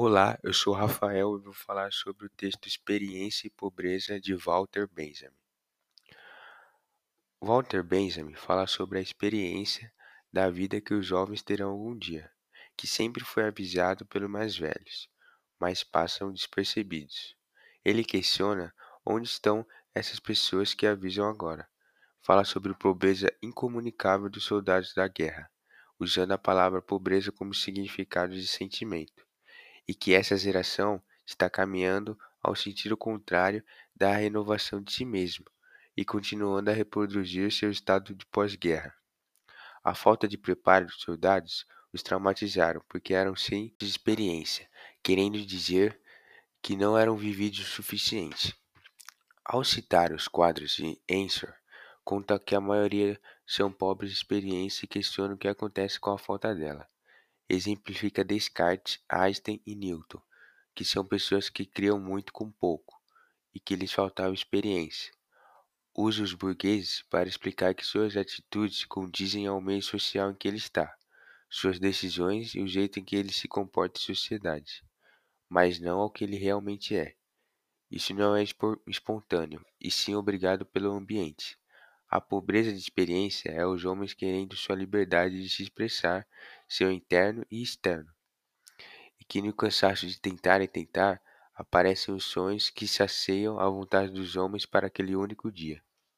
Olá, eu sou Rafael e vou falar sobre o texto Experiência e Pobreza de Walter Benjamin. Walter Benjamin fala sobre a experiência da vida que os jovens terão algum dia, que sempre foi avisado pelos mais velhos, mas passam despercebidos. Ele questiona onde estão essas pessoas que avisam agora. Fala sobre a pobreza incomunicável dos soldados da guerra, usando a palavra pobreza como significado de sentimento e que essa geração está caminhando ao sentido contrário da renovação de si mesmo e continuando a reproduzir seu estado de pós-guerra. A falta de preparo dos soldados os traumatizaram porque eram sem experiência, querendo dizer que não eram vividos o suficiente. Ao citar os quadros de Ensor, conta que a maioria são pobres de experiência e questionam o que acontece com a falta dela exemplifica Descartes, Einstein e Newton, que são pessoas que criam muito com pouco e que lhes faltava experiência. Usa os burgueses para explicar que suas atitudes condizem ao meio social em que ele está, suas decisões e o jeito em que ele se comporta em sociedade, mas não ao que ele realmente é. Isso não é espontâneo, e sim obrigado pelo ambiente. A pobreza de experiência é os homens querendo sua liberdade de se expressar, seu interno e externo. E que no cansaço de tentar e tentar, aparecem os sonhos que saciam a vontade dos homens para aquele único dia.